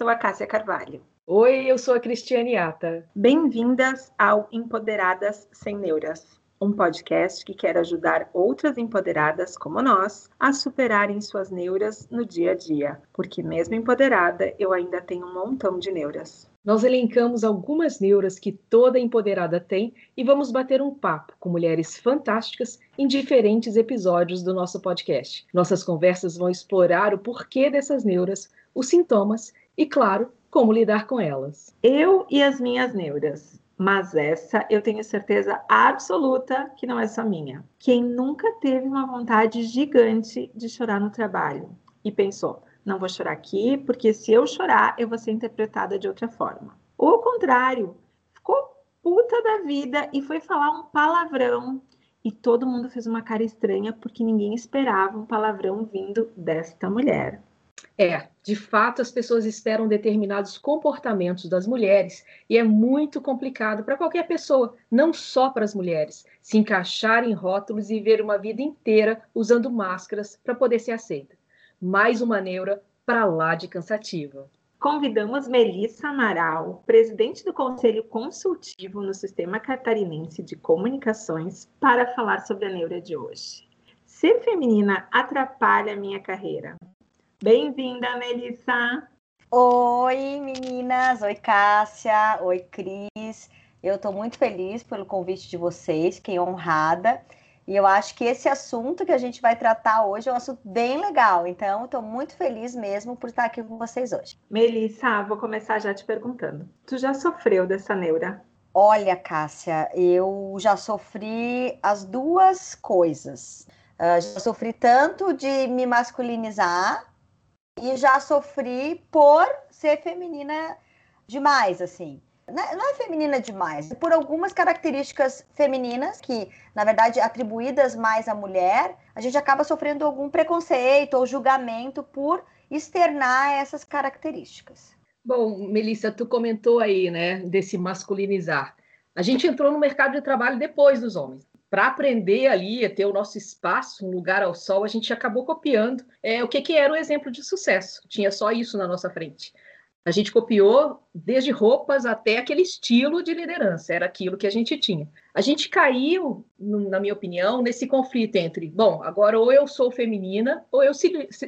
sou a Cássia Carvalho. Oi, eu sou a Cristiane Ata. Bem-vindas ao Empoderadas Sem Neuras um podcast que quer ajudar outras empoderadas como nós a superarem suas neuras no dia a dia, porque mesmo empoderada, eu ainda tenho um montão de neuras. Nós elencamos algumas neuras que toda empoderada tem e vamos bater um papo com mulheres fantásticas em diferentes episódios do nosso podcast. Nossas conversas vão explorar o porquê dessas neuras, os sintomas e, claro, como lidar com elas. Eu e as minhas neuras mas essa eu tenho certeza absoluta que não é só minha. Quem nunca teve uma vontade gigante de chorar no trabalho e pensou, não vou chorar aqui, porque se eu chorar, eu vou ser interpretada de outra forma. Ou ao contrário, ficou puta da vida e foi falar um palavrão e todo mundo fez uma cara estranha porque ninguém esperava um palavrão vindo desta mulher. É, de fato, as pessoas esperam determinados comportamentos das mulheres e é muito complicado para qualquer pessoa, não só para as mulheres, se encaixar em rótulos e ver uma vida inteira usando máscaras para poder ser aceita. Mais uma neura para lá de cansativa. Convidamos Melissa Amaral, presidente do Conselho Consultivo no Sistema Catarinense de Comunicações, para falar sobre a neura de hoje. Ser feminina atrapalha a minha carreira. Bem-vinda, Melissa. Oi, meninas. Oi, Cássia. Oi, Cris. Eu estou muito feliz pelo convite de vocês, fiquei honrada. E eu acho que esse assunto que a gente vai tratar hoje é um assunto bem legal. Então, estou muito feliz mesmo por estar aqui com vocês hoje. Melissa, vou começar já te perguntando. Tu já sofreu dessa neura? Olha, Cássia, eu já sofri as duas coisas. Uh, já sofri tanto de me masculinizar e já sofri por ser feminina demais, assim. Não é feminina demais, é por algumas características femininas que, na verdade, atribuídas mais à mulher, a gente acaba sofrendo algum preconceito ou julgamento por externar essas características. Bom, Melissa, tu comentou aí, né, desse masculinizar. A gente entrou no mercado de trabalho depois dos homens para aprender ali a ter o nosso espaço, um lugar ao sol, a gente acabou copiando é, o que, que era o exemplo de sucesso. Tinha só isso na nossa frente. A gente copiou desde roupas até aquele estilo de liderança, era aquilo que a gente tinha. A gente caiu, na minha opinião, nesse conflito entre, bom, agora ou eu sou feminina ou eu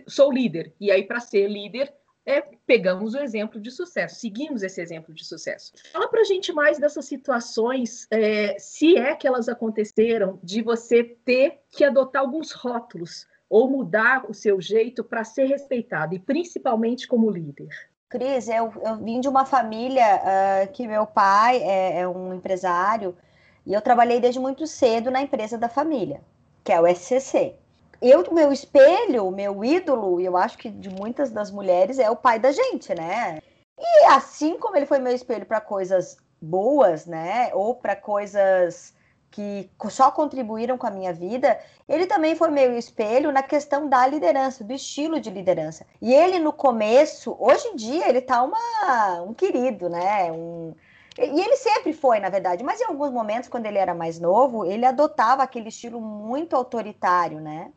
sou líder. E aí, para ser líder, é, pegamos o exemplo de sucesso, seguimos esse exemplo de sucesso. Fala para a gente mais dessas situações, é, se é que elas aconteceram, de você ter que adotar alguns rótulos ou mudar o seu jeito para ser respeitado, e principalmente como líder. Cris, eu, eu vim de uma família uh, que meu pai é, é um empresário e eu trabalhei desde muito cedo na empresa da família, que é o SCC eu, meu espelho, meu ídolo, e eu acho que de muitas das mulheres, é o pai da gente, né? E assim como ele foi meu espelho para coisas boas, né? Ou para coisas que só contribuíram com a minha vida, ele também foi meu espelho na questão da liderança, do estilo de liderança. E ele no começo, hoje em dia, ele tá uma, um querido, né? Um, e ele sempre foi, na verdade, mas em alguns momentos, quando ele era mais novo, ele adotava aquele estilo muito autoritário, né?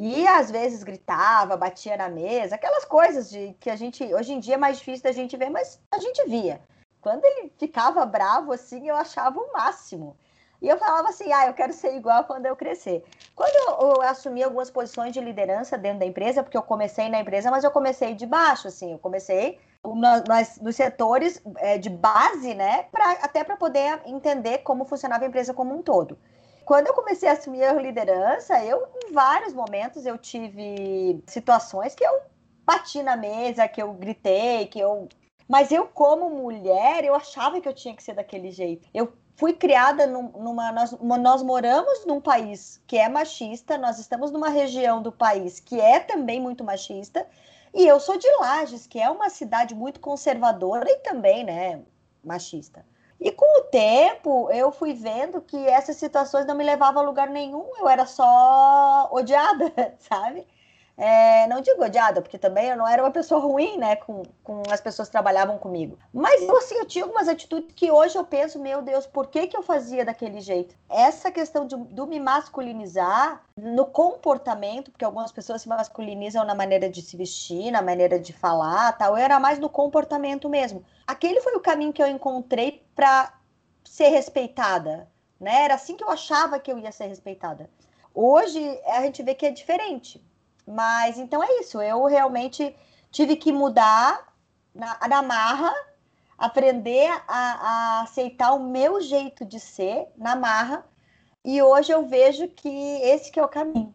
E às vezes gritava, batia na mesa, aquelas coisas de que a gente hoje em dia é mais difícil da gente ver, mas a gente via. Quando ele ficava bravo assim, eu achava o máximo. E eu falava assim: "Ah, eu quero ser igual quando eu crescer". Quando eu, eu assumi algumas posições de liderança dentro da empresa, porque eu comecei na empresa, mas eu comecei de baixo assim, eu comecei nos setores é, de base, né, pra, até para poder entender como funcionava a empresa como um todo quando eu comecei a assumir a liderança, eu, em vários momentos, eu tive situações que eu bati na mesa, que eu gritei, que eu. Mas eu, como mulher, eu achava que eu tinha que ser daquele jeito. Eu fui criada num, numa. Nós, nós moramos num país que é machista, nós estamos numa região do país que é também muito machista. E eu sou de Lages, que é uma cidade muito conservadora e também, né, machista. E com o tempo, eu fui vendo que essas situações não me levavam a lugar nenhum, eu era só odiada, sabe? É, não digo odiada, porque também eu não era uma pessoa ruim, né, com, com as pessoas que trabalhavam comigo. Mas eu, assim, eu tinha algumas atitudes que hoje eu penso, meu Deus, por que, que eu fazia daquele jeito? Essa questão de, do me masculinizar no comportamento, porque algumas pessoas se masculinizam na maneira de se vestir, na maneira de falar, tal, eu era mais no comportamento mesmo. Aquele foi o caminho que eu encontrei para ser respeitada, né? Era assim que eu achava que eu ia ser respeitada. Hoje a gente vê que é diferente. Mas então é isso. Eu realmente tive que mudar na, na marra, aprender a, a aceitar o meu jeito de ser na marra. E hoje eu vejo que esse que é o caminho.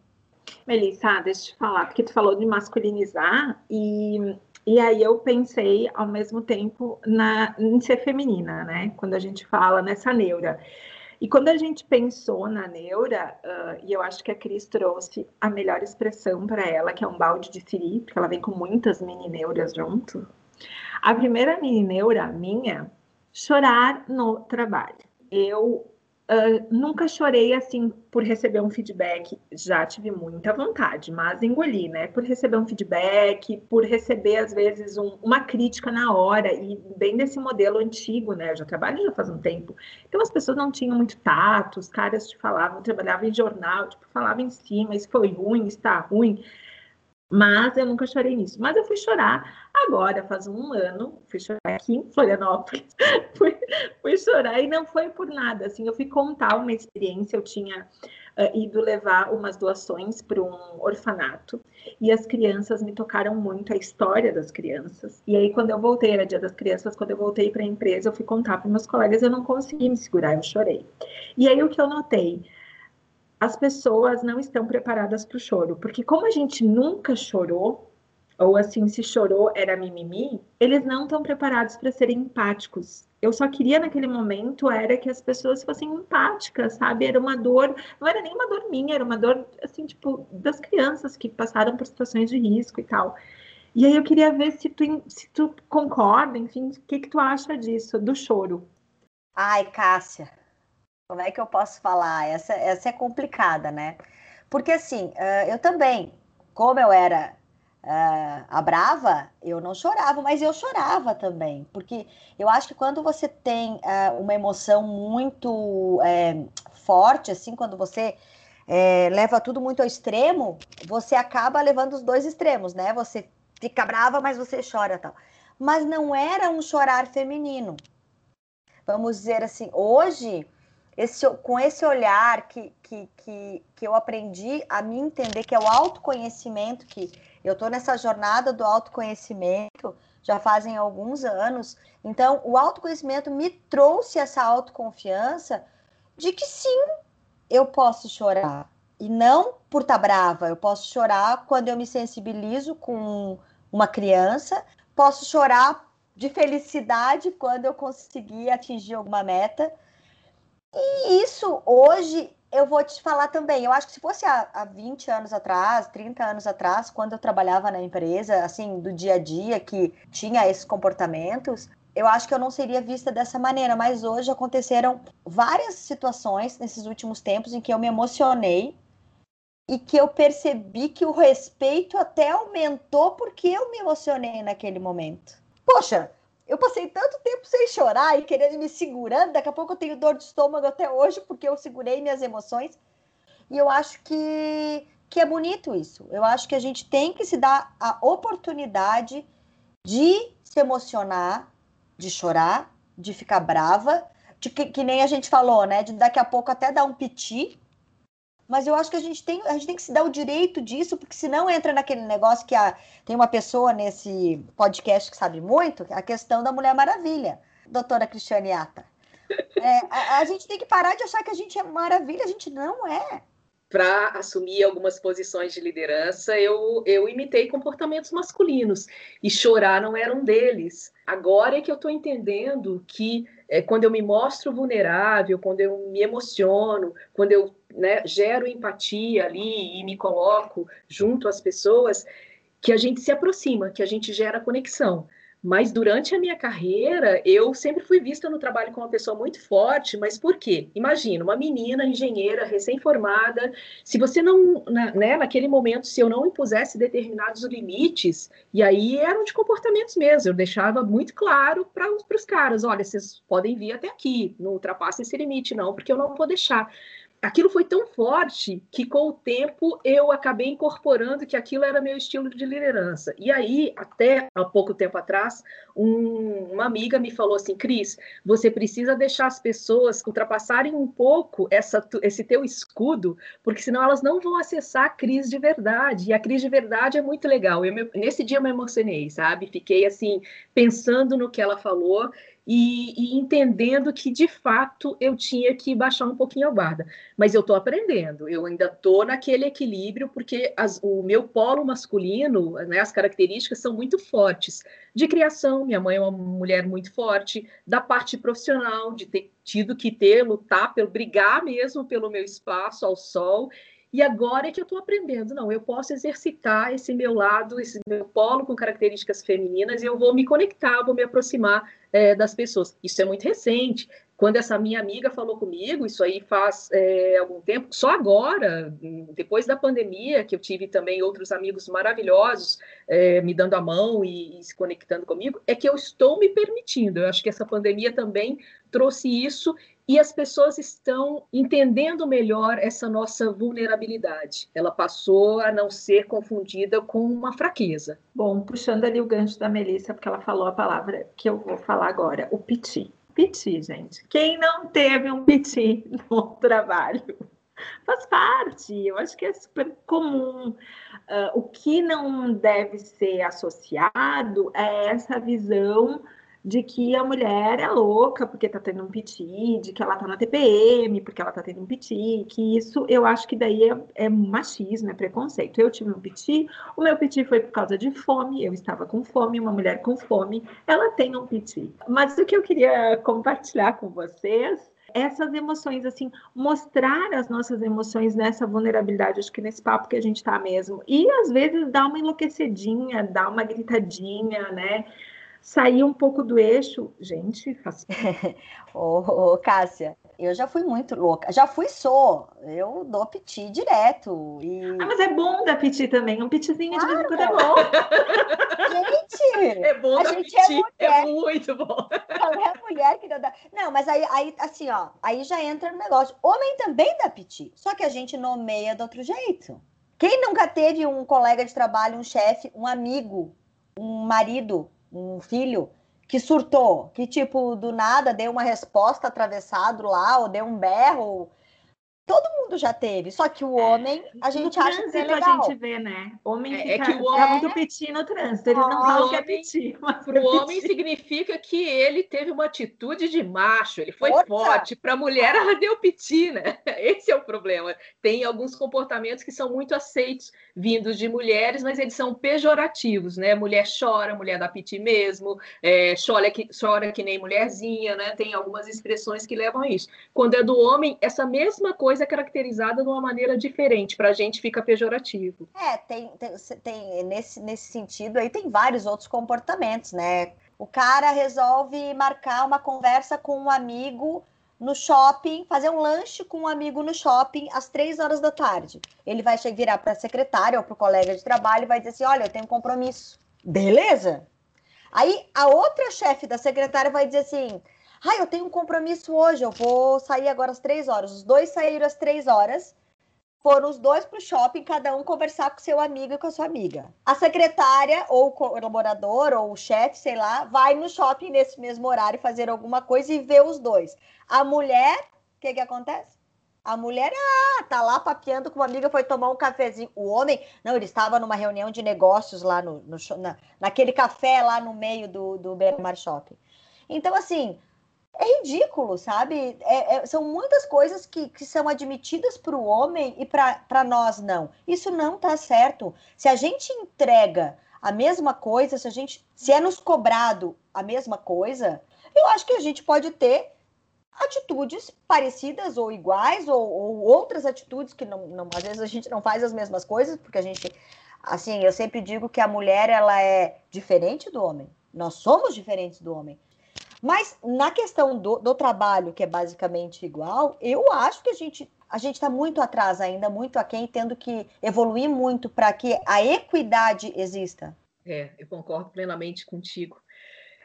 Melissa, deixa eu te falar, porque tu falou de masculinizar e, e aí eu pensei ao mesmo tempo na, em ser feminina, né? Quando a gente fala nessa neura. E quando a gente pensou na neura, uh, e eu acho que a Cris trouxe a melhor expressão para ela, que é um balde de siri, porque ela vem com muitas mini neuras junto. A primeira mini neura minha, chorar no trabalho. Eu Uh, nunca chorei assim por receber um feedback, já tive muita vontade, mas engoli, né? Por receber um feedback, por receber às vezes um, uma crítica na hora, e bem desse modelo antigo, né? Eu já trabalho já faz um tempo. Então as pessoas não tinham muito tato, os caras te falavam, eu trabalhava em jornal, tipo, falava em cima, isso foi ruim, está ruim. Mas eu nunca chorei nisso. Mas eu fui chorar agora, faz um ano, fui chorar aqui em Florianópolis, fui, fui chorar e não foi por nada. Assim, eu fui contar uma experiência, eu tinha uh, ido levar umas doações para um orfanato e as crianças me tocaram muito a história das crianças. E aí, quando eu voltei, era dia das crianças, quando eu voltei para a empresa, eu fui contar para meus colegas, eu não consegui me segurar, eu chorei. E aí, o que eu notei? As pessoas não estão preparadas para o choro, porque como a gente nunca chorou, ou assim, se chorou era mimimi, eles não estão preparados para serem empáticos. Eu só queria naquele momento era que as pessoas fossem empáticas, sabe? Era uma dor, não era nem uma dor minha, era uma dor assim, tipo, das crianças que passaram por situações de risco e tal. E aí eu queria ver se tu, se tu concorda, enfim, o que, que tu acha disso, do choro. Ai, Cássia, como é que eu posso falar? Essa, essa é complicada, né? Porque assim, uh, eu também, como eu era uh, a brava, eu não chorava, mas eu chorava também. Porque eu acho que quando você tem uh, uma emoção muito forte, assim, quando você leva tudo muito ao extremo, você acaba levando os dois extremos, né? Você fica brava, mas você chora tal. Mas não era um chorar feminino. Vamos dizer assim, hoje esse, com esse olhar que, que, que, que eu aprendi a me entender, que é o autoconhecimento, que eu estou nessa jornada do autoconhecimento já fazem alguns anos. Então, o autoconhecimento me trouxe essa autoconfiança de que sim, eu posso chorar. E não por estar tá brava, eu posso chorar quando eu me sensibilizo com uma criança, posso chorar de felicidade quando eu conseguir atingir alguma meta e isso hoje eu vou te falar também. Eu acho que se fosse há, há 20 anos atrás, 30 anos atrás, quando eu trabalhava na empresa, assim, do dia a dia, que tinha esses comportamentos, eu acho que eu não seria vista dessa maneira. Mas hoje aconteceram várias situações nesses últimos tempos em que eu me emocionei e que eu percebi que o respeito até aumentou porque eu me emocionei naquele momento. Poxa, eu passei tanto tempo sem chorar e querendo me segurando, daqui a pouco eu tenho dor de estômago até hoje porque eu segurei minhas emoções. E eu acho que, que é bonito isso. Eu acho que a gente tem que se dar a oportunidade de se emocionar, de chorar, de ficar brava, de que, que nem a gente falou, né? De daqui a pouco até dar um piti, mas eu acho que a gente tem, a gente tem que se dar o direito disso, porque senão entra naquele negócio que a, tem uma pessoa nesse podcast que sabe muito, a questão da Mulher Maravilha, doutora Cristiane Ata. É, a, a gente tem que parar de achar que a gente é maravilha, a gente não é para assumir algumas posições de liderança, eu, eu imitei comportamentos masculinos e chorar não era um deles. Agora é que eu estou entendendo que é, quando eu me mostro vulnerável, quando eu me emociono, quando eu né, gero empatia ali e me coloco junto às pessoas, que a gente se aproxima, que a gente gera conexão. Mas durante a minha carreira, eu sempre fui vista no trabalho como uma pessoa muito forte, mas por quê? Imagina, uma menina engenheira recém-formada, se você não, né, naquele momento, se eu não impusesse determinados limites, e aí eram de comportamentos mesmo, eu deixava muito claro para os caras, olha, vocês podem vir até aqui, não ultrapasse esse limite não, porque eu não vou deixar aquilo foi tão forte que com o tempo eu acabei incorporando que aquilo era meu estilo de liderança. E aí, até há pouco tempo atrás, um, uma amiga me falou assim, Cris, você precisa deixar as pessoas ultrapassarem um pouco essa, esse teu escudo, porque senão elas não vão acessar a Cris de verdade. E a Cris de verdade é muito legal. Me, nesse dia eu me emocionei, sabe? Fiquei assim, pensando no que ela falou e, e, entendendo que de fato eu tinha que baixar um pouquinho a guarda. Mas eu estou aprendendo, eu ainda estou naquele equilíbrio, porque as, o meu polo masculino, né, as características são muito fortes. De criação, minha mãe é uma mulher muito forte, da parte profissional, de ter tido que ter, lutar, pelo, brigar mesmo pelo meu espaço ao sol. E agora é que eu estou aprendendo, não, eu posso exercitar esse meu lado, esse meu polo com características femininas, e eu vou me conectar, vou me aproximar é, das pessoas. Isso é muito recente. Quando essa minha amiga falou comigo, isso aí faz é, algum tempo, só agora, depois da pandemia, que eu tive também outros amigos maravilhosos é, me dando a mão e, e, se conectando comigo, é que eu estou me permitindo. Eu acho que essa pandemia também trouxe isso e as pessoas estão entendendo melhor essa nossa vulnerabilidade. Ela passou a não ser confundida com uma fraqueza. Bom, puxando ali o gancho da Melissa, porque ela falou a palavra que eu vou falar agora, o piti. Piti, gente. Quem não teve um piti no trabalho? Faz parte, eu acho que é super comum. Uh, o que não deve ser associado é essa visão de que a mulher é louca porque tá tendo um piti, de que ela tá na TPM porque ela tá tendo um piti, que isso eu acho que daí é, é machismo, é preconceito. Eu tive um piti, o meu piti foi por causa de fome, eu estava com fome, uma mulher com fome, ela tem um piti. Mas o que eu queria compartilhar com vocês essas emoções, assim, mostrar as nossas emoções nessa vulnerabilidade, acho que nesse papo que a gente tá mesmo. E às vezes dar uma enlouquecidinha, dar uma gritadinha, né? Sair um pouco do eixo, gente, ô, ô, Cássia, eu já fui muito louca. Já fui sou. Eu dou piti direto. E... Ah, mas é bom dar piti também. Um pitizinho claro. de vez em quando é bom. gente! É bom a gente é piti. É, é, muito bom. Não é mulher que não dá. Não, mas aí, aí, assim, ó, aí já entra no negócio. Homem também dá piti. Só que a gente nomeia de outro jeito. Quem nunca teve um colega de trabalho, um chefe, um amigo, um marido um filho que surtou, que tipo, do nada deu uma resposta atravessado lá, ou deu um berro, Todo mundo já teve, só que o homem, a gente no acha que é legal. a gente vê, né? Homem é, é que o homem é muito petit no trânsito, ele não fala que é petit. Para o homem significa que ele teve uma atitude de macho, ele foi Outra. forte. Para a mulher, ela deu petit, né? Esse é o problema. Tem alguns comportamentos que são muito aceitos vindos de mulheres, mas eles são pejorativos, né? Mulher chora, mulher dá petit mesmo, é, chora, que, chora que nem mulherzinha, né? Tem algumas expressões que levam a isso. Quando é do homem, essa mesma coisa coisa é caracterizada de uma maneira diferente, para a gente fica pejorativo. É, tem, tem, tem, nesse, nesse sentido aí tem vários outros comportamentos, né? O cara resolve marcar uma conversa com um amigo no shopping, fazer um lanche com um amigo no shopping às três horas da tarde. Ele vai virar para a secretária ou para o colega de trabalho e vai dizer assim: Olha, eu tenho um compromisso. Beleza? Aí a outra chefe da secretária vai dizer assim: ah, eu tenho um compromisso hoje, eu vou sair agora às três horas. Os dois saíram às três horas, foram os dois para o shopping, cada um conversar com seu amigo e com a sua amiga. A secretária, ou o colaborador, ou o chefe, sei lá, vai no shopping nesse mesmo horário fazer alguma coisa e vê os dois. A mulher, o que, que acontece? A mulher, ah, tá lá papeando com uma amiga, foi tomar um cafezinho. O homem, não, ele estava numa reunião de negócios lá no, no na, naquele café lá no meio do, do Bermar Shopping. Então, assim, é ridículo, sabe? É, é, são muitas coisas que, que são admitidas para o homem e para nós não. Isso não está certo. Se a gente entrega a mesma coisa, se a gente se é nos cobrado a mesma coisa, eu acho que a gente pode ter atitudes parecidas ou iguais ou, ou outras atitudes que não, não, às vezes a gente não faz as mesmas coisas porque a gente assim eu sempre digo que a mulher ela é diferente do homem Nós somos diferentes do homem. Mas na questão do, do trabalho, que é basicamente igual, eu acho que a gente a gente está muito atrás ainda, muito aquém, tendo que evoluir muito para que a equidade exista. É, eu concordo plenamente contigo.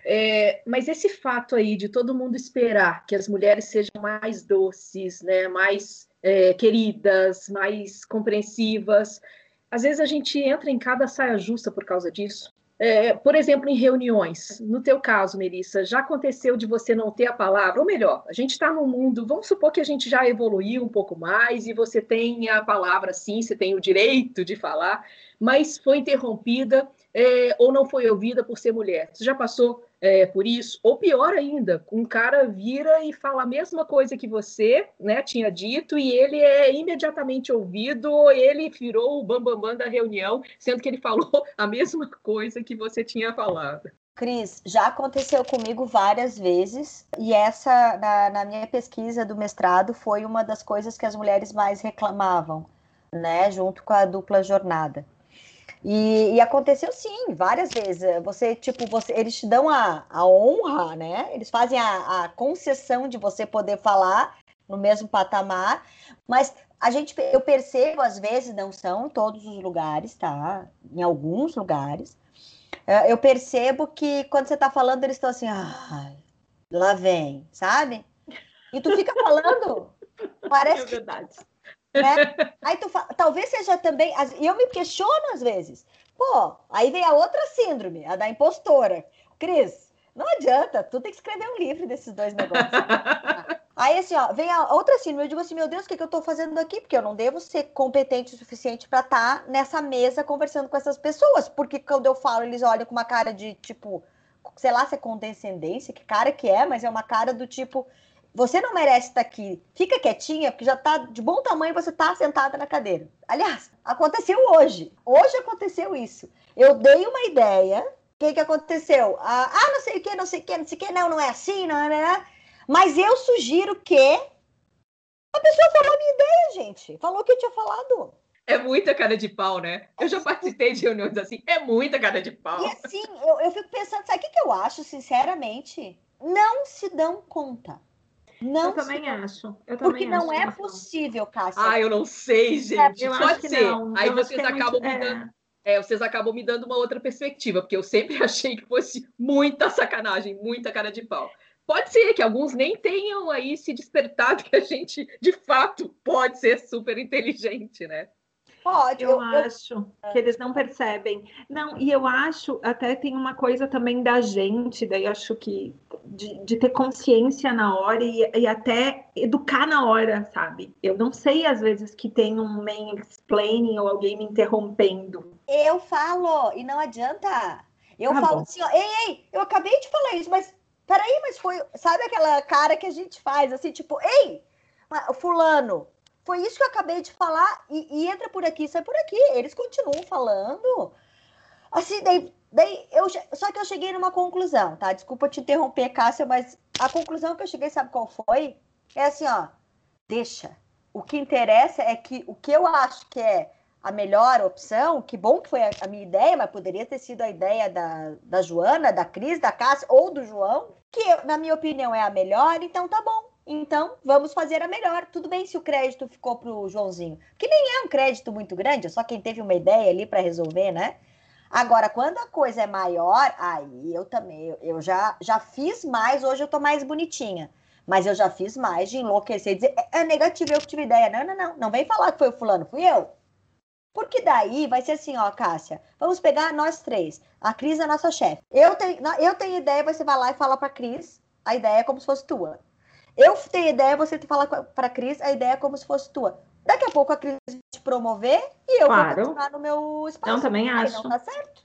É, mas esse fato aí de todo mundo esperar que as mulheres sejam mais doces, né, mais é, queridas, mais compreensivas, às vezes a gente entra em cada saia justa por causa disso. É, por exemplo, em reuniões, no teu caso, Melissa, já aconteceu de você não ter a palavra, ou melhor, a gente está no mundo, vamos supor que a gente já evoluiu um pouco mais e você tem a palavra sim, você tem o direito de falar, mas foi interrompida é, ou não foi ouvida por ser mulher. Você já passou é, por isso? Ou pior ainda, um cara vira e fala a mesma coisa que você né, tinha dito e ele é imediatamente ouvido, ou ele virou o bambambam bam, bam da reunião, sendo que ele falou a mesma coisa que você tinha falado. Cris, já aconteceu comigo várias vezes, e essa, na, na minha pesquisa do mestrado, foi uma das coisas que as mulheres mais reclamavam, né, junto com a dupla jornada. E, e, aconteceu sim, várias vezes. Você, tipo, você, eles te dão a, a honra, né? Eles fazem a, a concessão de você poder falar no mesmo patamar, mas a gente, eu percebo, às vezes, não são em todos os lugares, tá? Em alguns lugares. É, eu percebo que quando você tá falando, eles estão assim, ah, lá vem, sabe? E tu fica falando, parece é verdade. que né? Aí tu fala, talvez seja também, e eu me questiono às vezes. Pô, aí vem a outra síndrome, a da impostora. Cris, não adianta, tu tem que escrever um livro desses dois negócios. aí assim, ó, vem a outra síndrome, eu digo assim, meu Deus, o que, que eu tô fazendo aqui? Porque eu não devo ser competente o suficiente para estar tá nessa mesa conversando com essas pessoas, porque quando eu falo, eles olham com uma cara de tipo, sei lá se é condescendência, que cara que é, mas é uma cara do tipo, você não merece estar aqui. Fica quietinha, porque já está de bom tamanho você está sentada na cadeira. Aliás, aconteceu hoje. Hoje aconteceu isso. Eu dei uma ideia. O que, que aconteceu? Ah, ah, não sei o que, não sei o que, não sei o que, não, não é assim, não, não, não. Mas eu sugiro que. A pessoa falou a minha ideia, gente. Falou o que eu tinha falado. É muita cara de pau, né? Eu já participei de reuniões assim. É muita cara de pau. E assim, eu, eu fico pensando, sabe o que, que eu acho, sinceramente? Não se dão conta não eu também se... acho. Eu Porque também não acho é possível, Cássia. Ah, eu não sei, gente. É, Pode ser. Não. Aí eu vocês acabam muito... me é. dando. É, vocês acabam me dando uma outra perspectiva, porque eu sempre achei que fosse muita sacanagem, muita cara de pau. Pode ser que alguns nem tenham aí se despertado que a gente, de fato, pode ser super inteligente, né? Pode. Eu, eu acho eu... que eles não percebem. Não, e eu acho, até tem uma coisa também da gente, daí acho que de, de ter consciência na hora e, e, até educar na hora, sabe? Eu não sei, às vezes, que tem um explaining ou alguém me interrompendo. Eu falo, e não adianta. Eu ah, falo bom. assim, ó, ei, ei, eu acabei de falar isso, mas peraí, mas foi. Sabe aquela cara que a gente faz, assim, tipo, ei, fulano, foi isso que eu acabei de falar e, e, entra por aqui, sai por aqui. Eles continuam falando. Assim, daí, daí eu só que eu cheguei numa conclusão, tá? Desculpa te interromper, Cássia, mas a conclusão que eu cheguei, sabe qual foi? É assim, ó, deixa. O que interessa é que o que eu acho que é a melhor opção, que bom que foi a, minha ideia, mas poderia ter sido a ideia da, da Joana, da Cris, da Cássia ou do João, que na minha opinião é a melhor, então tá bom então vamos fazer a melhor. Tudo bem se o crédito ficou para o Joãozinho, que nem é um crédito muito grande, é só quem teve uma ideia ali para resolver, né? Agora, quando a coisa é maior, aí eu também, eu já, já fiz mais, hoje eu tô mais bonitinha. Mas eu já fiz mais de enlouquecer, dizer, é, é negativo, eu que tive ideia. Não, não, não, não vem falar que foi o fulano, fui eu. Porque daí vai ser assim, ó, Cássia, vamos pegar nós três. A Cris é a nossa chefe. Eu tenho, eu tenho ideia, você vai lá e fala pra Cris, a ideia é como se fosse tua. Eu tenho ideia, você fala para a Cris, a ideia é como se fosse tua. Daqui a pouco a Cris vai te promover e eu claro. vou continuar no meu espaço. Não, também acho. Não tá certo.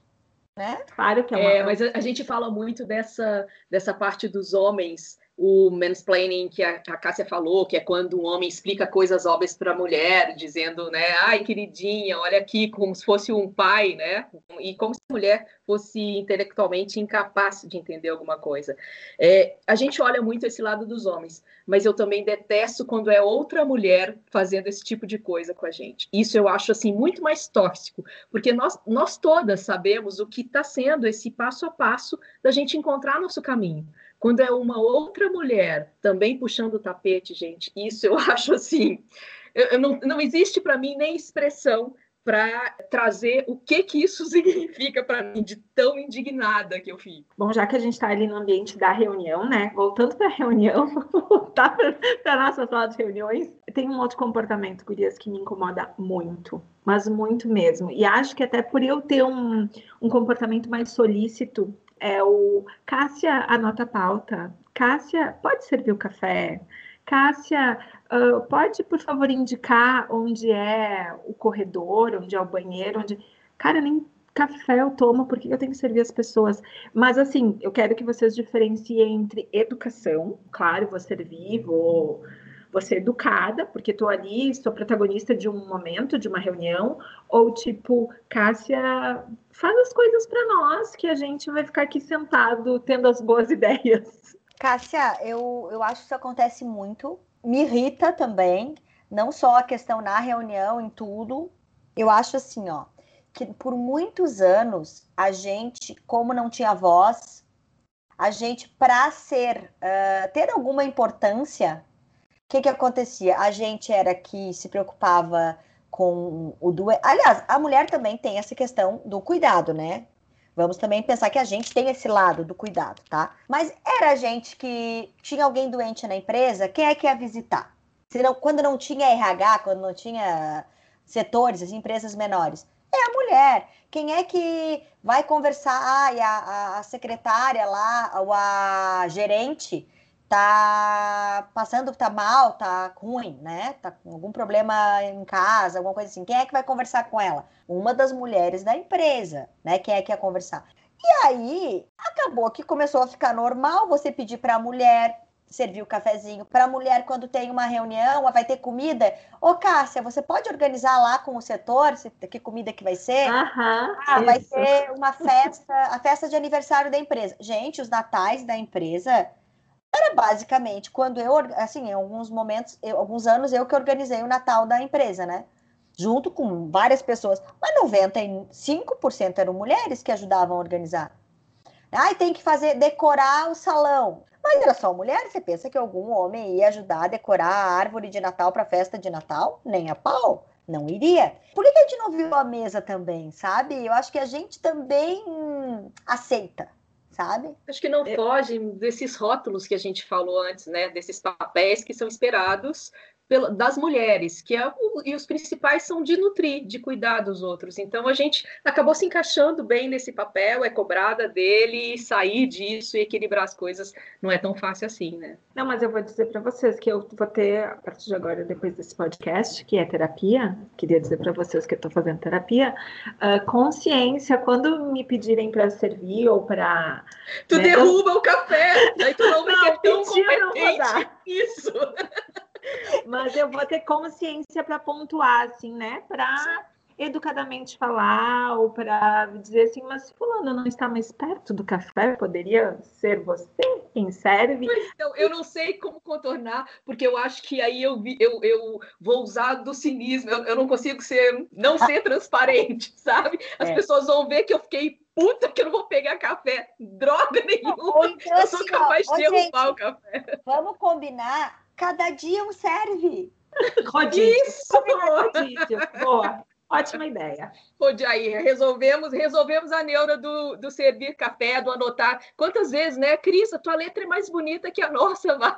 Né? Claro que é uma... É, mas a, a gente fala muito dessa, dessa parte dos homens o mansplaining que a, Cássia falou, que é quando um homem explica coisas óbvias para a mulher, dizendo, né, ai, queridinha, olha aqui, como se fosse um pai, né, e como se a mulher fosse intelectualmente incapaz de entender alguma coisa. É, a gente olha muito esse lado dos homens, mas eu também detesto quando é outra mulher fazendo esse tipo de coisa com a gente. Isso eu acho, assim, muito mais tóxico, porque nós, nós todas sabemos o que está sendo esse passo a passo da gente encontrar nosso caminho. Quando é uma outra mulher também puxando o tapete, gente, isso eu acho assim. Eu, eu não, não existe para mim nem expressão para trazer o que que isso significa para mim, de tão indignada que eu fico. Bom, já que a gente está ali no ambiente da reunião, né? Voltando para a reunião, voltar para a nossa sala de reuniões, tem um outro comportamento, Gurias, que me incomoda muito, mas muito mesmo. E acho que até por eu ter um, um comportamento mais solícito é o Cássia anota a pauta. Cássia, pode servir o café? Cássia, uh, pode, por favor, indicar onde é o corredor, onde é o banheiro, onde. Cara, nem café eu tomo, porque eu tenho que servir as pessoas. Mas, assim, eu quero que vocês diferenciem entre educação, claro, vou servir, vou vou ser educada, porque estou ali, sou protagonista de um momento, de uma reunião, ou tipo, Cássia, faz as coisas para nós, que a gente vai ficar aqui sentado tendo as boas ideias. Cássia, eu, eu acho que isso acontece muito, me irrita também, não só a questão na reunião, em tudo. Eu acho assim, ó, que por muitos anos a gente, como não tinha voz, a gente, para ser, uh, ter alguma importância, que, que acontecia? A gente era que se preocupava com o doente. Aliás, a mulher também tem essa questão do cuidado, né? Vamos também pensar que a gente tem esse lado do cuidado, tá? Mas era a gente que tinha alguém doente na empresa, quem é que ia visitar? Senão, quando não tinha RH, quando não tinha setores, as empresas menores, é a mulher. Quem é que vai conversar? Ah, a, a secretária lá, ou a gerente tá passando, tá mal, tá ruim, né? Tá com algum problema em casa, alguma coisa assim. Quem é que vai conversar com ela? Uma das mulheres da empresa, né? Quem é que ia conversar? E aí, acabou que começou a ficar normal você pedir para a mulher servir o cafezinho. Para a mulher, quando tem uma reunião, vai ter comida. Ô, Cássia, você pode organizar lá com o setor que comida que vai ser? Aham, ah, vai ser uma festa, a festa de aniversário da empresa. Gente, os natais da empresa era basicamente quando eu, assim, em alguns momentos, eu, alguns anos, eu que organizei o Natal da empresa, né? Junto com várias pessoas. Mas 95% eram mulheres que ajudavam a organizar. Ai, tem que fazer, decorar o salão. Mas era só mulher? Você pensa que algum homem ia ajudar a decorar a árvore de Natal para a festa de Natal? Nem a pau. Não iria. Por que a gente não viu a mesa também, sabe? Eu acho que a gente também aceita sabe? Acho que não foge desses rótulos que a gente falou antes, né? Desses papéis que são esperados das mulheres, que é o, e os principais são de nutrir, de cuidar dos outros. Então a gente acabou se encaixando bem nesse papel, é cobrada dele, sair disso e equilibrar as coisas não é tão fácil assim, né? Não, mas eu vou dizer para vocês que eu vou ter, a partir de agora, depois desse podcast, que é terapia, queria dizer para vocês que eu estou fazendo terapia, uh, consciência, quando me pedirem para servir ou para. Tu né, derruba eu... o café, aí tu não vai ser tão competente. Não. Isso. Mas eu vou ter consciência para pontuar, assim, né? Para educadamente falar ou para dizer assim, mas fulano não está mais perto do café, poderia ser você quem serve? Então, eu não sei como contornar, porque eu acho que aí eu, eu, eu vou usar do cinismo, eu, eu não consigo ser, não ser transparente, sabe? As é. pessoas vão ver que eu fiquei puta que eu não vou pegar café, droga nenhuma, então, eu sou assim, capaz ó, de derrubar gente, o café. Vamos combinar cada dia um serve. Rodízio. Isso! Rodízio. Boa. Ótima ideia. aí resolvemos, resolvemos a neura do, do servir café, do anotar. Quantas vezes, né, Cris? A tua letra é mais bonita que a nossa, vai.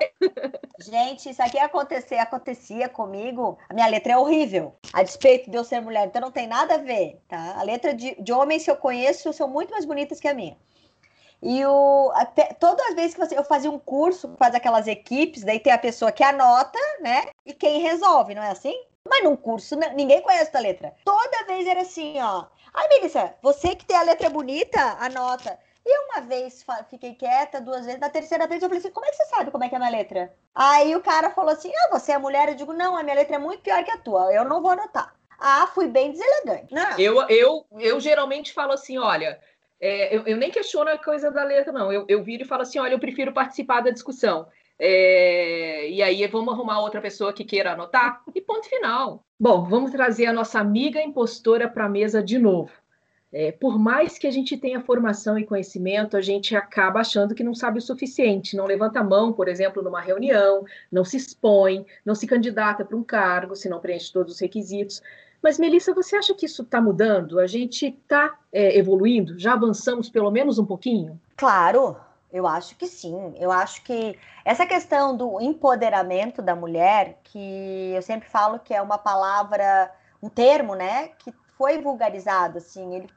Gente, isso aqui acontecer, acontecia comigo. A minha letra é horrível. A despeito de eu ser mulher, então não tem nada a ver, tá? A letra de, de homens que eu conheço são muito mais bonitas que a minha. E o, até, todas as vezes que você, eu fazia um curso, faz aquelas equipes, daí tem a pessoa que anota, né? E quem resolve, não é assim? Mas num curso, ninguém conhece a letra. Toda vez era assim, ó. Ai, Melissa, você que tem a letra bonita, anota. E uma vez fiquei quieta, duas vezes, na terceira vez eu falei assim: como é que você sabe como é que é a minha letra? Aí o cara falou assim: ah, você é mulher? Eu digo: não, a minha letra é muito pior que a tua, eu não vou anotar. Ah, fui bem deselegante. Não. Eu, eu, eu geralmente falo assim: olha, é, eu, eu, nem questiono a coisa da letra, não. Eu, eu viro e falo assim: olha, eu prefiro participar da discussão. É, e aí vamos arrumar outra pessoa que queira anotar e ponto final. Bom, vamos trazer a nossa amiga impostora para a mesa de novo. É, por mais que a gente tenha formação e conhecimento, a gente acaba achando que não sabe o suficiente, não levanta a mão, por exemplo, numa reunião, não se expõe, não se candidata para um cargo, se não preenche todos os requisitos. Mas, Melissa, você acha que isso está mudando? A gente está é, evoluindo? Já avançamos pelo menos um pouquinho? Claro, eu acho que sim. Eu acho que essa questão do empoderamento da mulher, que eu sempre falo que é uma palavra, um termo, né, que foi vulgarizado, assim, ele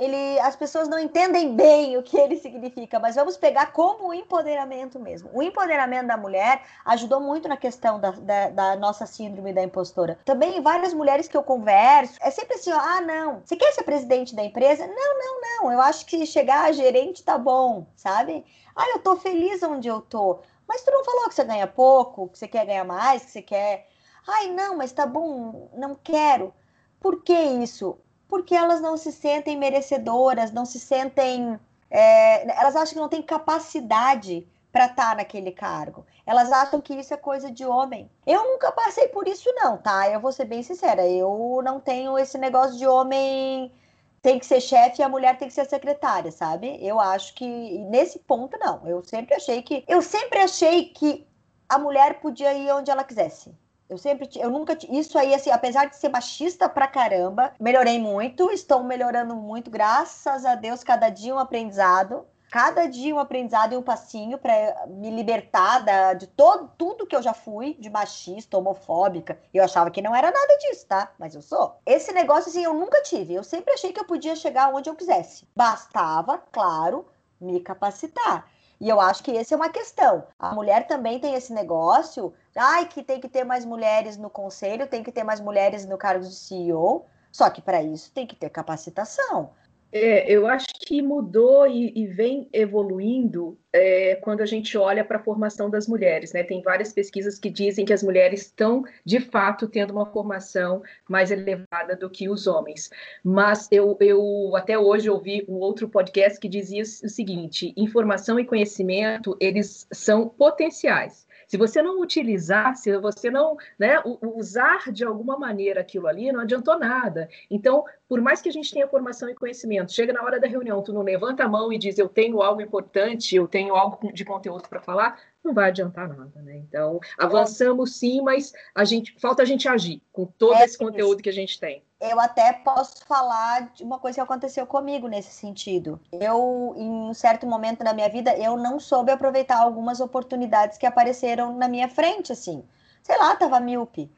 ele, as pessoas não entendem bem o que ele significa, mas vamos pegar como o empoderamento mesmo. O empoderamento da mulher ajudou muito na questão da, da, da nossa síndrome da impostora. Também várias mulheres que eu converso, é sempre assim, ó, ah, não, você quer ser presidente da empresa? Não, não, não, eu acho que chegar a gerente tá bom, sabe? Ah, eu tô feliz onde eu tô. Mas tu não falou que você ganha pouco, que você quer ganhar mais, que você quer... Ai, não, mas tá bom, não quero. Por que isso? Porque elas não se sentem merecedoras, não se sentem. É, elas acham que não têm capacidade para estar tá naquele cargo. Elas acham que isso é coisa de homem. Eu nunca passei por isso, não, tá? Eu vou ser bem sincera. Eu não tenho esse negócio de homem tem que ser chefe e a mulher tem que ser secretária, sabe? Eu acho que nesse ponto não. Eu sempre achei que eu sempre achei que a mulher podia ir onde ela quisesse. Eu sempre, eu nunca, isso aí, assim, apesar de ser machista pra caramba, melhorei muito, estou melhorando muito, graças a Deus, cada dia um aprendizado. Cada dia um aprendizado e um passinho para me libertar da, de todo, tudo que eu já fui, de machista, homofóbica. Eu achava que não era nada disso, tá? Mas eu sou. Esse negócio, assim, eu nunca tive. Eu sempre achei que eu podia chegar onde eu quisesse. Bastava, claro, me capacitar. E eu acho que essa é uma questão. A mulher também tem esse negócio, ai, que tem que ter mais mulheres no conselho, tem que ter mais mulheres no cargo de CEO. Só que para isso tem que ter capacitação. É, eu acho que mudou e, e vem evoluindo é, quando a gente olha para a formação das mulheres. Né? Tem várias pesquisas que dizem que as mulheres estão, de fato, tendo uma formação mais elevada do que os homens. Mas eu, eu até hoje ouvi um outro podcast que dizia o seguinte: informação e conhecimento eles são potenciais. Se você não utilizar, se você não né, usar de alguma maneira aquilo ali, não adiantou nada. Então, por mais que a gente tenha formação e conhecimento, chega na hora da reunião, tu não levanta a mão e diz eu tenho algo importante, eu tenho algo de conteúdo para falar, não vai adiantar nada, né? Então, avançamos sim, mas a gente falta a gente agir com todo é esse conteúdo que a gente tem. Eu até posso falar de uma coisa que aconteceu comigo nesse sentido. Eu, em um certo momento da minha vida, eu não soube aproveitar algumas oportunidades que apareceram na minha frente, assim. Sei lá, tava míope.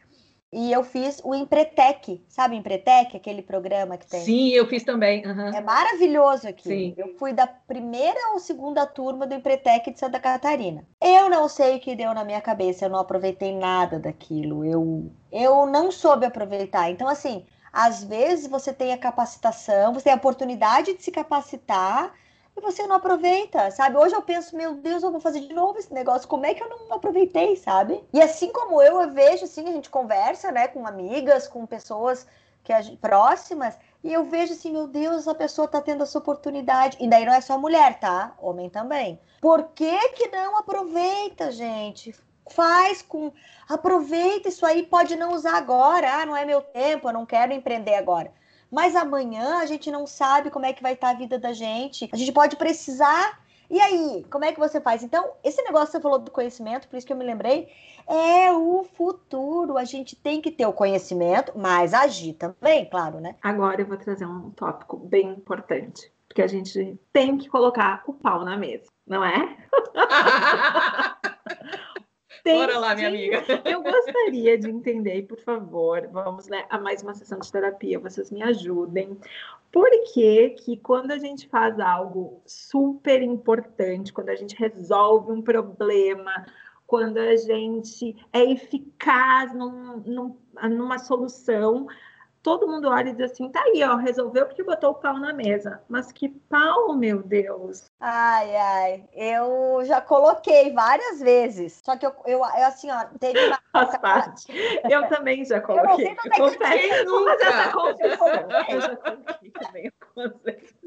E eu fiz o Empretec, sabe Empretec, aquele programa que tem? Sim, eu fiz também. Uhum. É maravilhoso aqui. Sim. Eu fui da primeira ou segunda turma do Empretec de Santa Catarina. Eu não sei o que deu na minha cabeça, eu não aproveitei nada daquilo. Eu, eu não soube aproveitar. Então, assim, às vezes você tem a capacitação, você tem a oportunidade de se capacitar e você não aproveita, sabe? Hoje eu penso, meu Deus, eu vou fazer de novo esse negócio, como é que eu não aproveitei, sabe? E assim como eu, eu vejo, assim, a gente conversa, né, com amigas, com pessoas que gente, próximas, e eu vejo assim, meu Deus, essa pessoa tá tendo essa oportunidade. E daí não é só mulher, tá? Homem também. Por que que não aproveita, gente? Faz com. Aproveita isso aí, pode não usar agora. Ah, não é meu tempo, eu não quero empreender agora. Mas amanhã a gente não sabe como é que vai estar a vida da gente. A gente pode precisar. E aí, como é que você faz? Então, esse negócio que você falou do conhecimento, por isso que eu me lembrei, é o futuro. A gente tem que ter o conhecimento, mas agir também, claro, né? Agora eu vou trazer um tópico bem importante porque a gente tem que colocar o pau na mesa, não é? Tem, Bora lá, minha amiga. Eu gostaria de entender, por favor, vamos né, a mais uma sessão de terapia, vocês me ajudem. Por que que quando a gente faz algo super importante, quando a gente resolve um problema, quando a gente é eficaz num, num, numa solução, todo mundo olha e diz assim, tá aí, ó, resolveu porque botou o pau na mesa. Mas que pau, meu Deus! Ai, ai, eu já coloquei várias vezes. Só que eu, eu, eu assim, ó, teve uma. Faz parte. Eu também já coloquei. Eu não sei Confesso. Vou fazer essa confissão. Eu já coloquei também.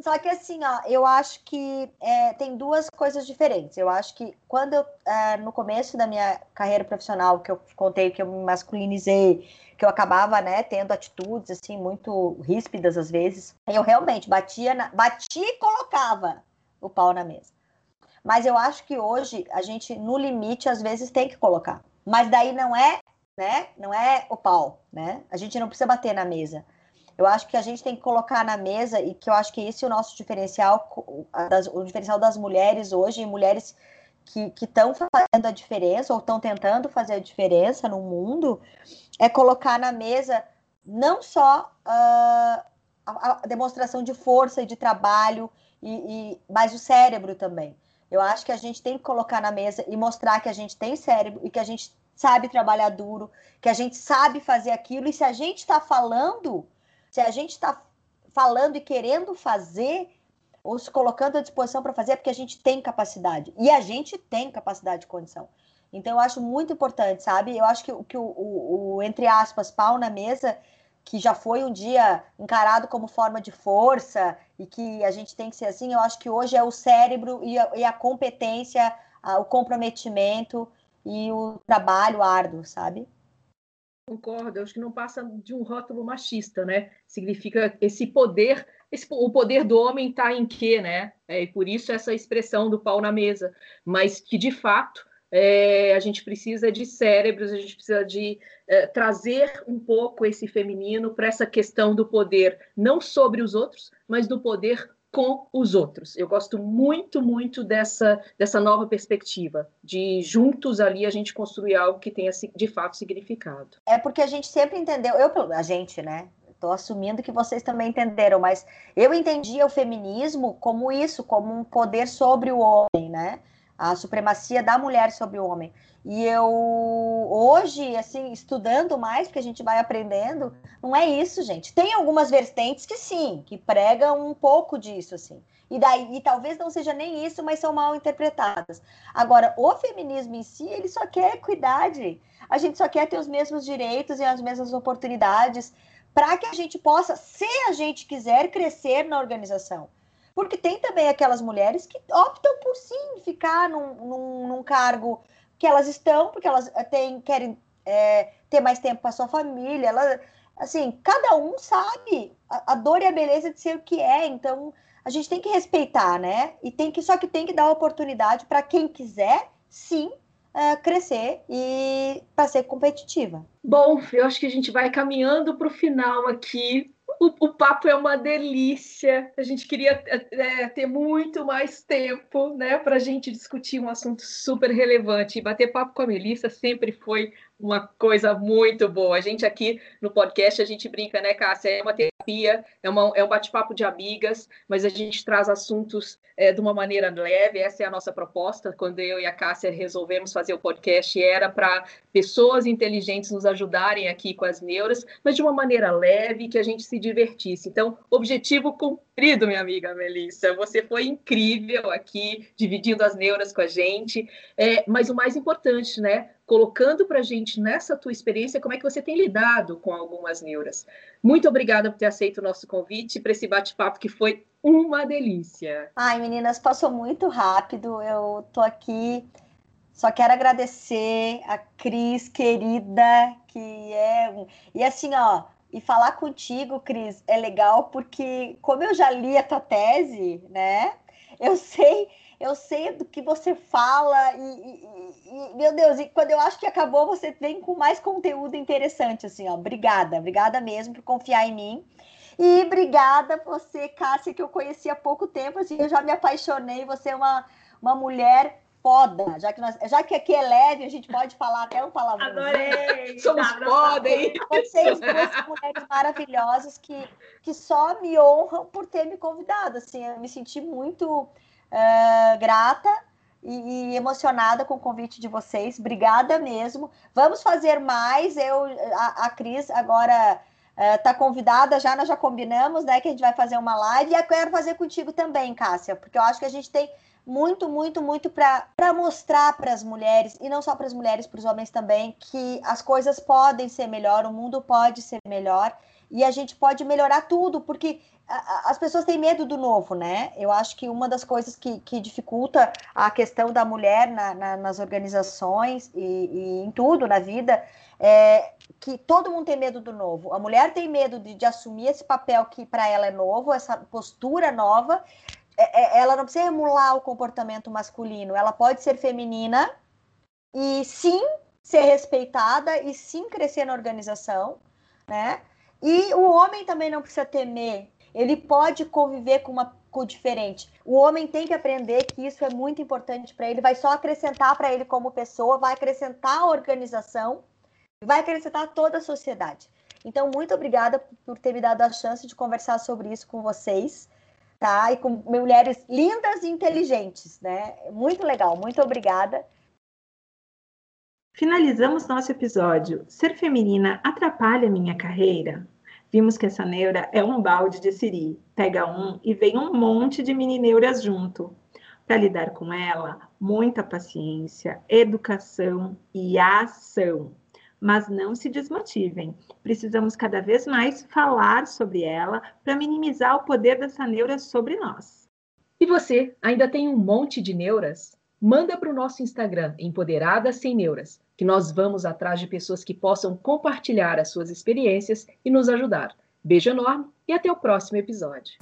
Só que assim, ó, eu acho que é, tem duas coisas diferentes. Eu acho que quando eu, é, no começo da minha carreira profissional, que eu contei que eu me masculinizei, que eu acabava, né, tendo atitudes assim muito ríspidas às vezes. Eu realmente batia, na, batia e colocava o pau na mesa. Mas eu acho que hoje a gente no limite às vezes tem que colocar. Mas daí não é, né? Não é o pau, né? A gente não precisa bater na mesa. Eu acho que a gente tem que colocar na mesa e que eu acho que esse é o nosso diferencial, o diferencial das mulheres hoje, mulheres que estão fazendo a diferença ou estão tentando fazer a diferença no mundo, é colocar na mesa não só uh, a, a, demonstração de força e de trabalho, e, e, mas o cérebro também. Eu acho que a gente tem que colocar na mesa e mostrar que a gente tem cérebro e que a gente sabe trabalhar duro, que a gente sabe fazer aquilo, e se a gente está falando, se a gente está falando e querendo fazer, ou se colocando à disposição para fazer, é porque a gente tem capacidade. E a gente tem capacidade de condição. Então, eu acho muito importante, sabe? Eu acho que, que o, o, o, entre aspas, pau na mesa, que já foi um dia encarado como forma de força e que a gente tem que ser assim, eu acho que hoje é o cérebro e a, e a competência, a, o comprometimento e o trabalho árduo, sabe? Concordo, acho que não passa de um rótulo machista, né? Significa esse poder esse, o poder do homem está em quê, né? É, e por isso essa expressão do pau na mesa, mas que de fato é, a gente precisa de cérebros, a gente precisa de é, trazer um pouco esse feminino para essa questão do poder, não sobre os outros, mas do poder com os outros. Eu gosto muito, muito dessa, dessa nova perspectiva, de juntos ali a gente construir algo que tenha de fato significado. É porque a gente sempre entendeu, eu, a gente, né? Estou assumindo que vocês também entenderam, mas eu entendia o feminismo como isso, como um poder sobre o homem, né? A supremacia da mulher sobre o homem. E eu hoje, assim, estudando mais, porque a gente vai aprendendo, não é isso, gente. Tem algumas vertentes que sim, que pregam um pouco disso, assim. E daí, e talvez não seja nem isso, mas são mal interpretadas. Agora, o feminismo em si, ele só quer equidade. A gente só quer ter os mesmos direitos e as mesmas oportunidades para que a gente possa, se a gente quiser, crescer na organização. Porque tem também aquelas mulheres que optam por sim ficar num, num, num cargo que elas estão, porque elas eh, têm, querem é, ter mais tempo para sua família. Ela, assim, cada um sabe a, a, dor e a beleza de ser o que é. Então, a gente tem que respeitar, né? E tem que só que tem que dar oportunidade para quem quiser, sim, uh, crescer e para ser competitiva. Bom, eu acho que a gente vai caminhando para o final aqui. O, o, papo é uma delícia. A gente queria é, ter muito mais tempo, né, para a gente discutir um assunto super relevante. E bater papo com a Melissa sempre foi uma coisa muito boa. A gente aqui no podcast, a gente brinca, né, Cássia? É uma terapia, é, uma, é um bate-papo de amigas, mas a gente traz assuntos é, de uma maneira leve. Essa é a nossa proposta. Quando eu e a Cássia resolvemos fazer o podcast, era para pessoas inteligentes nos ajudarem aqui com as neuras, mas de uma maneira leve, que a gente se divertisse. Então, objetivo cumprido, minha amiga Melissa. Você foi incrível aqui, dividindo as neuras com a gente. É, mas o mais importante, né? Colocando para a gente nessa tua experiência como é que você tem lidado com algumas neuras. Muito obrigada por ter aceito o nosso convite para esse bate-papo que foi uma delícia. Ai, meninas, passou muito rápido. Eu tô aqui. Só quero agradecer a Cris, querida, que é. E assim, ó, e falar contigo, Cris, é legal porque, como eu já li a tua tese, né? Eu sei eu sei do que você fala e, e, e, meu Deus, e quando eu acho que acabou, você vem com mais conteúdo interessante, assim, ó. Obrigada, obrigada mesmo por confiar em mim. E obrigada você, Cássia, que eu conheci há pouco tempo, assim, eu já me apaixonei, você é uma, uma mulher foda, já que, nós, já que aqui é leve, a gente pode falar até um palavrão. Adorei! Somos foda, hein? Vocês duas mulheres maravilhosas que, que só me honram por ter me convidado, assim, eu me senti muito uh, grata e, e, emocionada com o convite de vocês. Obrigada mesmo. Vamos fazer mais. Eu, a, a Cris agora Uh, tá convidada já, nós já combinamos, né, que a gente vai fazer uma live e eu quero fazer contigo também, Cássia, porque eu acho que a gente tem muito, muito, muito para mostrar para as mulheres, e não só para as mulheres, para os homens também, que as coisas podem ser melhor, o mundo pode ser melhor e a gente pode melhorar tudo, porque as pessoas têm medo do novo, né? Eu acho que uma das coisas que, que dificulta a questão da mulher na, na, nas organizações e, e, em tudo na vida é que todo mundo tem medo do novo. A mulher tem medo de, de assumir esse papel que para ela é novo, essa postura nova. É, é, ela não precisa emular o comportamento masculino, ela pode ser feminina e sim ser respeitada e sim crescer na organização, né? E o homem também não precisa temer ele pode conviver com uma com diferente. O homem tem que aprender que isso é muito importante para ele, vai só acrescentar para ele como pessoa, vai acrescentar a organização, vai acrescentar toda a sociedade. Então, muito obrigada por ter me dado a chance de conversar sobre isso com vocês, tá? E com mulheres lindas e inteligentes, né? Muito legal, muito obrigada. Finalizamos nosso episódio. Ser feminina atrapalha minha carreira? Vimos que essa neura é um balde de siri. Pega um e vem um monte de mini neuras junto. Para lidar com ela, muita paciência, educação e ação. Mas não se desmotivem. Precisamos cada vez mais falar sobre ela para minimizar o poder dessa neura sobre nós. E você, ainda tem um monte de neuras? Manda para o nosso Instagram, Empoderadas Sem Neuras que nós vamos atrás de pessoas que possam compartilhar as suas experiências e nos ajudar. Beijo enorme e até o próximo episódio.